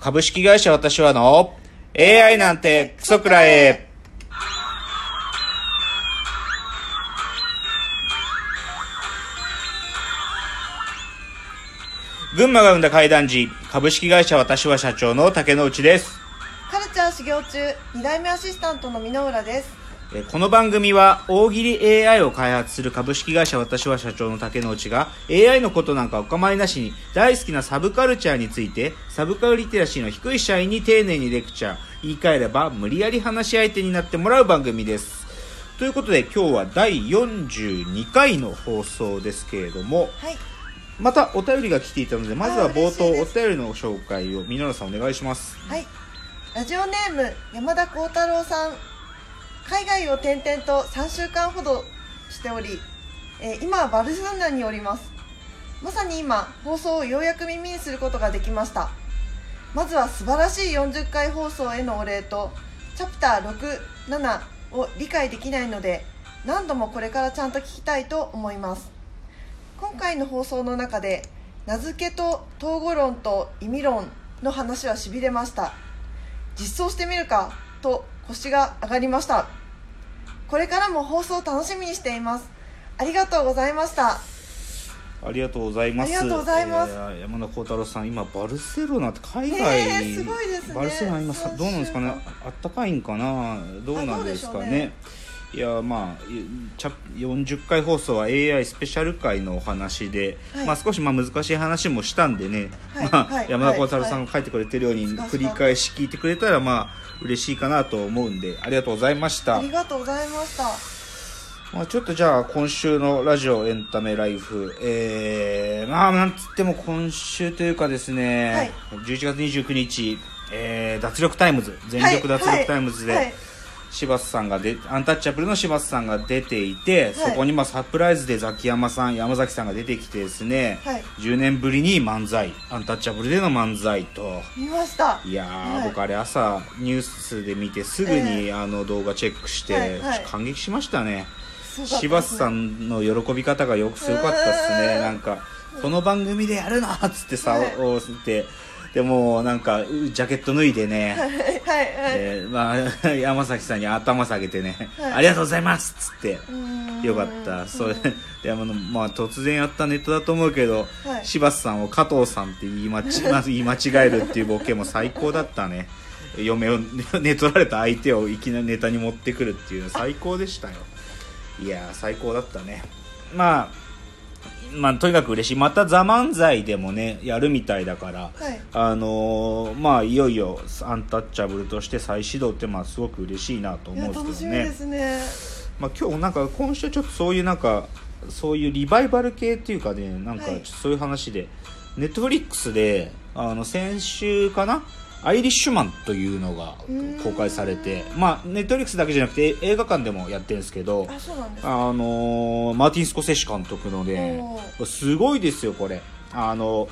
株式会社私はの AI なんてクソくらえ。群馬が生んだ怪談時、株式会社私は社長の竹之内です。カルチャー修行中2代目アシスタントの箕浦ですこの番組は大喜利 AI を開発する株式会社私は社長の竹之内が AI のことなんかお構いなしに大好きなサブカルチャーについてサブカルリテラシーの低い社員に丁寧にレクチャー言い換えれば無理やり話し相手になってもらう番組です。ということで今日は第42回の放送ですけれどもはい。またお便りが来ていたのでまずは冒頭お便りの紹介を皆さんお願いします。はい。ラジオネーム山田幸太郎さん海外を転々と3週間ほどしており、えー今はバルセロナにおります。まさに今放送をようやく耳にすることができました。まずは素晴らしい40回放送へのお礼とチャプター67を理解できないので何度もこれからちゃんと聞きたいと思います。今回の放送の中で名付けと統合論と意味論の話はしびれました。実装してみるかと腰が上がりました。これからも放送楽しみにしていますありがとうございましたありがとうございます。ありがとうございますえー山田幸太郎さん、今バルセロナって海外、ねえすごいですねバルセロナ今どうなんですかね？あったかいんかな？どうなんですかね。いやまあいチャ40回放送は AI スペシャル回のお話で、はい。まあ少しまあ難しい話もしたんでね、はい。まあ、はい。山田幸太郎さんが書いてくれてるようにはい繰り返し聞いてくれたらまあ嬉しいかなと思うんでありがとうございました。あり。がとうございました。まあ、ちょっとじゃあ今週のラジオエンタメライフ、えー、まあなんつっても今週というかですね、11月29日、えー、脱力タイムズ、全力脱力タイムズで、はいはい柴田さんがで、アンタッチャブルの柴田さんが出ていて、そこにまあサプライズでザキヤマさん、山崎さんが出てきてですね、はい。10年ぶりに漫才、アンタッチャブルでの漫才と、見ました。いやー、はい。僕あれ朝ニュースで見てすぐにあの動画チェックして、はいはい。感激しましたね。柴田さんの喜び方がよくすごかったですね。うんなんかこの番組でやるのっつってさ、はい。おってでもなんかうジャケット脱いでね、はいはいはい。えーまあ、山崎さんに頭下げてね、はい。ありがとうございますっつって。よかった。それうんであの、まあ、突然やったネットだと思うけど、はい。柴田さんを加藤さんって言い間ち まず言い間違えるっていうボケも最高だったね。嫁を 寝取られた相手をいきなりネタに持ってくるっていう最高でしたよ。いやー最高だったね。まあまあ、とにかく嬉しい。また、ザ・漫才でもね、やるみたいだから、はいあのーまあ、いよいよ、アンタッチャブルとして再始動って、まあ、すごく嬉しいなと思うんですけどね楽しみで。すねまあ、今日なんか今週ちょっとそういうなんかそういうリバイバル系っていうかねなんかそういう話で、ネットフリックスであの先週かな？アイリッシュマンというのが公開されてまあネットフリックスだけじゃなくて映画館でもやってるんですけどあのーマーティン・スコセッシ監督のねおすごいですよこれ。あの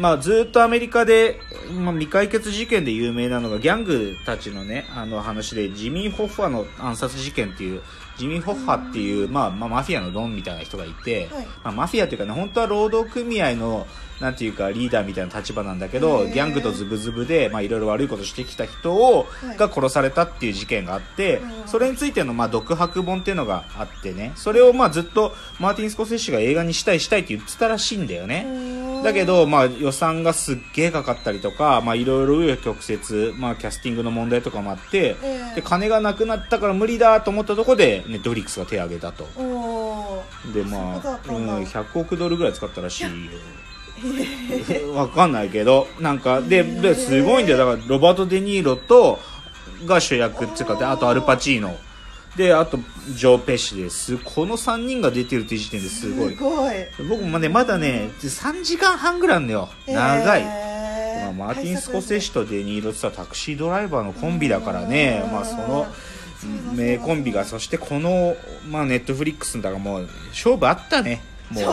まあ、ずっとアメリカで、まあ、未解決事件で有名なのがギャングたちのねあの話でジミー・ホッファーの暗殺事件っていうジミー・ホッファーっていう、まあまあ、マフィアのドンみたいな人がいて、はい。まあ、マフィアというかね本当は労働組合のなんていうかリーダーみたいな立場なんだけどギャングとズブズブでまあいろいろ悪いことしてきた人を、はい。が殺されたっていう事件があって、うん。それについてのまあ独白本っていうのがあってねそれをまあずっとマーティン・スコセッシが映画にしたいしたいって言ってたらしいんだよね。だけど、まあ、予算がすっげえかかったりとか、まあ、いろいろ紆余曲折、まあ、キャスティングの問題とかもあって、ええ。で金がなくなったから無理だと思ったところでネットフリックスが手を挙げたと。でまあ、そうん、100億ドルぐらい使ったらしいよ。わかんないけどなんかでですごいんだよ。だからロバート・デ・ニーロとが主役っていうかであとアルパチーノであとジョー・ペシです。この3人が出てるっていう時点ですごい。すごい。僕もねまだね3時間半ぐらいあるのよ。長い、えーまあ、マーティン・スコセッシとデニーロってさタクシードライバーのコンビだからね。うんまあその名コンビがそしてこのまあネットフリックスだからもう勝負あったね。もう,、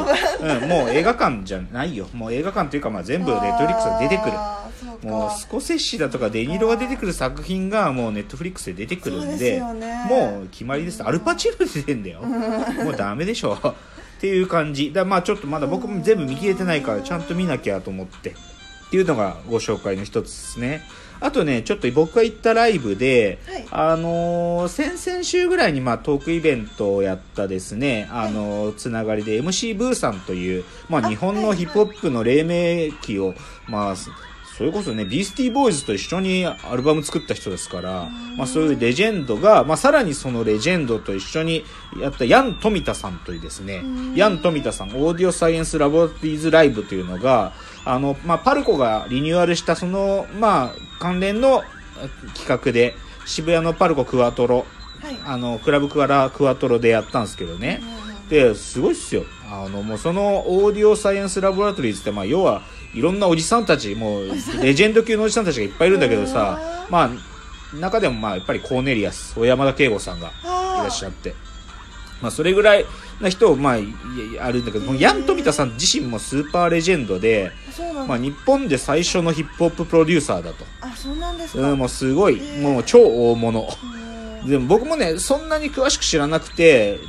うん、もう映画館じゃないよ。もう映画館というかまあ全部ネットフリックスが出てくるもうスコセッシだとかデニーロが出てくる作品がもうネットフリックスで出てくるんでね。もう決まりです。アルパチーノ出てんだよ。もうダメでしょ。っていう感じ。だまあちょっとまだ僕も全部見切れてないからちゃんと見なきゃと思って。っっていうのがご紹介の一つですね。あとね、ちょっと僕が行ったライブで、はい。あのー先々週ぐらいにまあトークイベントをやったですね、あのーつながりで MC ブーさんという、まああ日本はい。のヒップホップの黎明期を、まあ、そそれこそね、ビースティーボーイズと一緒にアルバム作った人ですから、まあそういうレジェンドが、まあさらにそのレジェンドと一緒にやったヤン・富田さんというですね、ヤン・富田さん、オーディオサイエンスラボラトリーズライブというのが、あの、まあパルコがリニューアルしたその、まあ関連のあ企画で、渋谷のパルコクワトロ、はいあの、クラブクワラクワトロでやったんですけどね。で、すごいっすよ。あの、もうそのオーディオサイエンスラボラトリーズって、まあ、要はいろんなおじさんたち、もう、レジェンド級のおじさんたちがいっぱいいるんだけどさ、まあ、中でもまあ、やっぱりコーネリアス、小山田圭吾さんがいらっしゃって、まあ、それぐらいな人を、まあ、いあるんだけど、このヤン・トミタさん自身もスーパーレジェンドで、まあ、日本で最初のヒップホッププロデューサーだと。あそうなんですか、うん、もうすごい、ー。もう超大物。うんでも僕もね、そんなに詳しく知らなくて、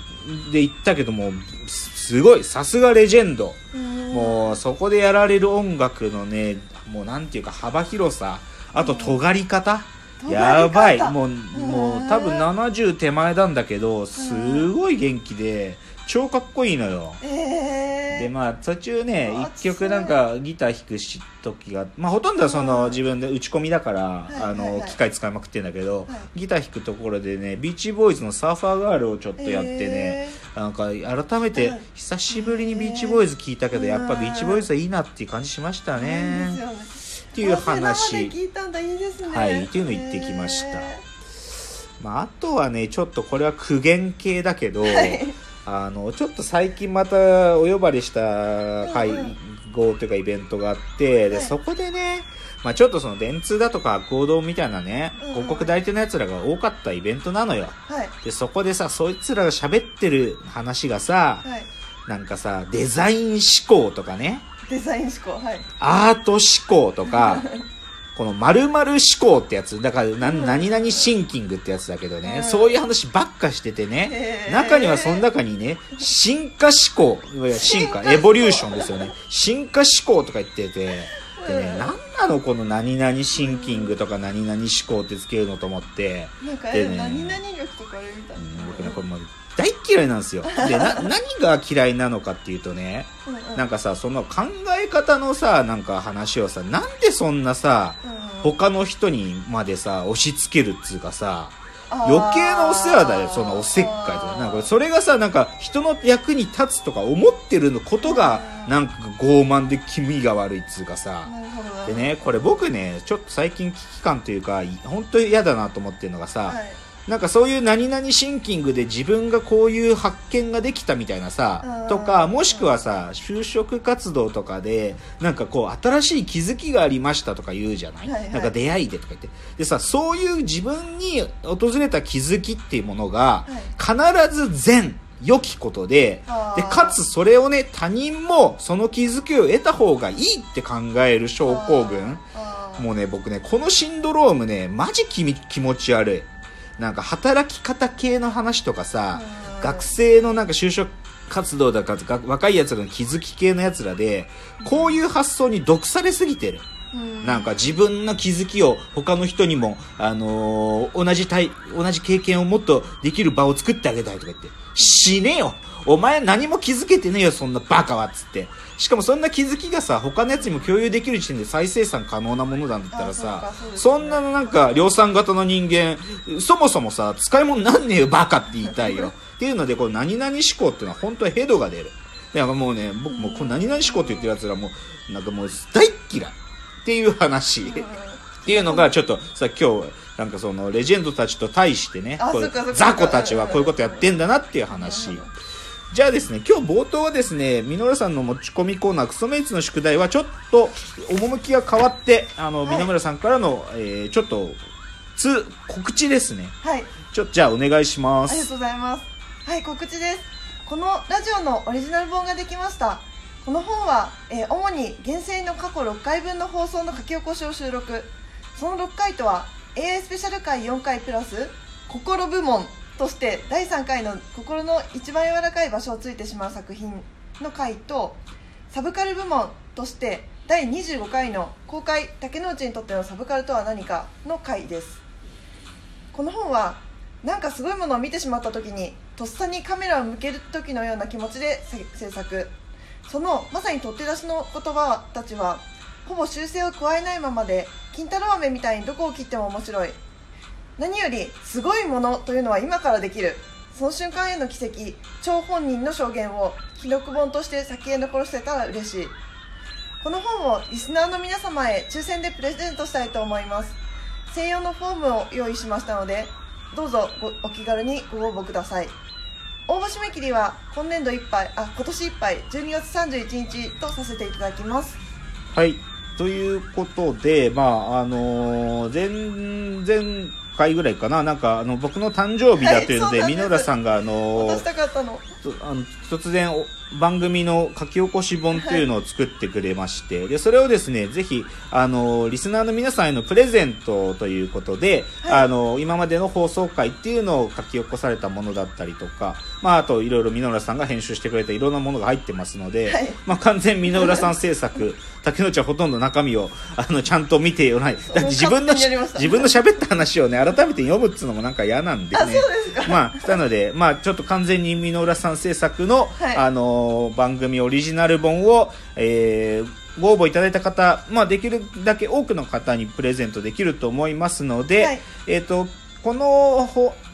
で行ったけども、すすごい、さすがレジェンド。うんもう、そこでやられる音楽のね、もうなんていうか幅広さ、あと尖り方、やばい。もう、もう多分70手前なんだけど、すごい元気で、超かっこいいのよ。えー、でまあ途中ねうわ一曲なんかギター弾くし時がまあほとんどはそのうん。自分で打ち込みだから、いあはいのはい。機械使いまくってんだけど、はい。ギター弾くところでねビーチボーイズのサーファーガールをちょっとやってね、なんか改めてはい久しぶりにビーチボーイズ聞いたけど、うん。やっぱビーチボーイズはいいなっていう感じしましたね。っていう話。いたんだ。いいですね。はいっていうの言ってきました。えまあ、あとはねちょっとこれは苦言系だけど、はい。あのちょっと最近またお呼ばれした会合というかイベントがあって、ではい。そこでね、まあ、ちょっとその電通だとか合同みたいなね、広告代理店のやつらが多かったイベントなのよ。ーはい。でそこでさそいつらが喋ってる話がさ、はい。なんかさデザイン思考とかね。デザイン思考はい。アート思考とか この〇〇思考ってやつ。だからな何々シンキングってやつだけどね、うん。そういう話ばっかしててね、中にはその中にね進化思考進化エボリューションですよね。進化思考とか言ってて。でねうん。何なのこの何々シンキングとか何々思考ってつけるのと思って、なんか、でね。何々力とかあれみたいうん僕ねこれもう大っ嫌いなんですよ。でな何が嫌いなのかっていうとねうんうん。なんかさその考え方のさなんか話をさなんでそんなさうん。他の人にまでさ押し付けるっつうかさ余計なお世話だよそのおせっかいとか。なんかそれがさなんか人の役に立つとか思ってることがうん。なんか傲慢で気味が悪いっつうかさ。でねこれ僕ねちょっと最近危機感というか本当に嫌だなと思ってるのがさ、はいなんかそういう何々シンキングで自分がこういう発見ができたみたいなさうん。とかもしくはさ就職活動とかでなんかこう新しい気づきがありましたとか言うじゃない、はいはい。なんか出会いでとか言って。でさそういう自分に訪れた気づきっていうものが必ず善良きことででかつそれをね他人もその気づきを得た方がいいって考える症候群もうね、僕ね、このシンドロームね、マジ気み気持ち悪い。なんか働き方系の話とかさ、うん。学生のなんか就職活動だかが若い奴らの気づき系の奴らで、こういう発想に毒されすぎてる。うん。なんか自分の気づきを他の人にも、あのー同じ体、同じ経験をもっとできる場を作ってあげたいとか言って、死ねよ。お前何も気づけてねえよ、そんなバカはっつって。しかもそんな気づきがさ、他のやつにも共有できる時点で再生産可能なものなんだったらあさそんなのなんか量産型の人間、そもそもさ、使い物なんねえよ、バカって言いたいよ。っていうので、この何々思考っていうのは本当にヘドが出る。だからもうね、僕もうこの何々思考って言ってる奴らもう、なんかもう大っ嫌いっていう話。っていうのがちょっとさ今日なんかそのレジェンドたちと対してね雑魚たちはこういうことやってんだなっていう話じゃあですね今日冒頭はですねミノルさんの持ち込みコーナークソメイツの宿題はちょっと趣が変わってあのはいミノムラさんからの、えーちょっとつ告知ですねはいちょじゃあお願いしまありがとうすございます。はい、告知です。このラジオのオリジナル本ができました。この本は、えー主に原生の過去6回分の放送の書き起こしを収録。その6回とは、AI スペシャル回4回プラス、心部門として第3回の心の一番柔らかい場所をついてしまう作品の回と、サブカル部門として第25回の公開竹之内にとってのサブカルとは何かの回です。この本はなんかすごいものを見てしまった時にとっさにカメラを向ける時のような気持ちで制作。そのまさに取って出しの言葉たちはほぼ修正を加えないままで金太郎飴みたいにどこを切っても面白い。何よりすごいものというのは今からできる。その瞬間への奇跡。張本人の証言を記録本として先へ残してたら嬉しい。この本をリスナーの皆様へ抽選でプレゼントしたいと思います。専用のフォームを用意しましたのでどうぞお気軽にご応募ください。応募締め切りは今年度いっぱいあ今年いっぱい12月31日とさせていただきます。はい。ということでまああのー、前前回ぐらいかな。なんかあの僕の誕生日だというので、はい、さんがあのー、あの突然番組の書き起こし本っていうのを作ってくれまして、はい、でそれをですねぜひあのリスナーの皆さんへのプレゼントということで、はい、あの今までの放送回っていうのを書き起こされたものだったりとか、まあ、あといろいろ箕浦さんが編集してくれたいろんなものが入ってますので、はい、まあ、完全箕浦さん制作 竹内はほとんど中身をあのちゃんと見てよない。だって自分の自分の喋った話をね改めて読むっつうのもなんか嫌なんでねまあなのでまあちょっと完全に箕浦さん制作の、あの番組オリジナル本を、えー、ご応募いただいた方、まあ、できるだけ多くの方にプレゼントできると思いますので、はい、えっ、ー、と、この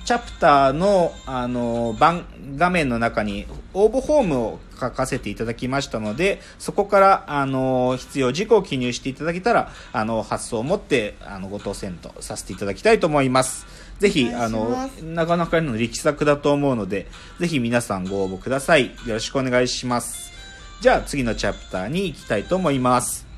チャプターの、あの、番、画面の中に応募フォームを書かせていただきましたので、そこから、あの、必要事項を記入していただけたら、あの、発送を持って、あの、ご当選とさせていただきたいと思います。ぜひ、あの、なかなかの力作だと思うので、ぜひ皆さんご応募ください。よろしくお願いします。じゃあ次のチャプターに行きたいと思います。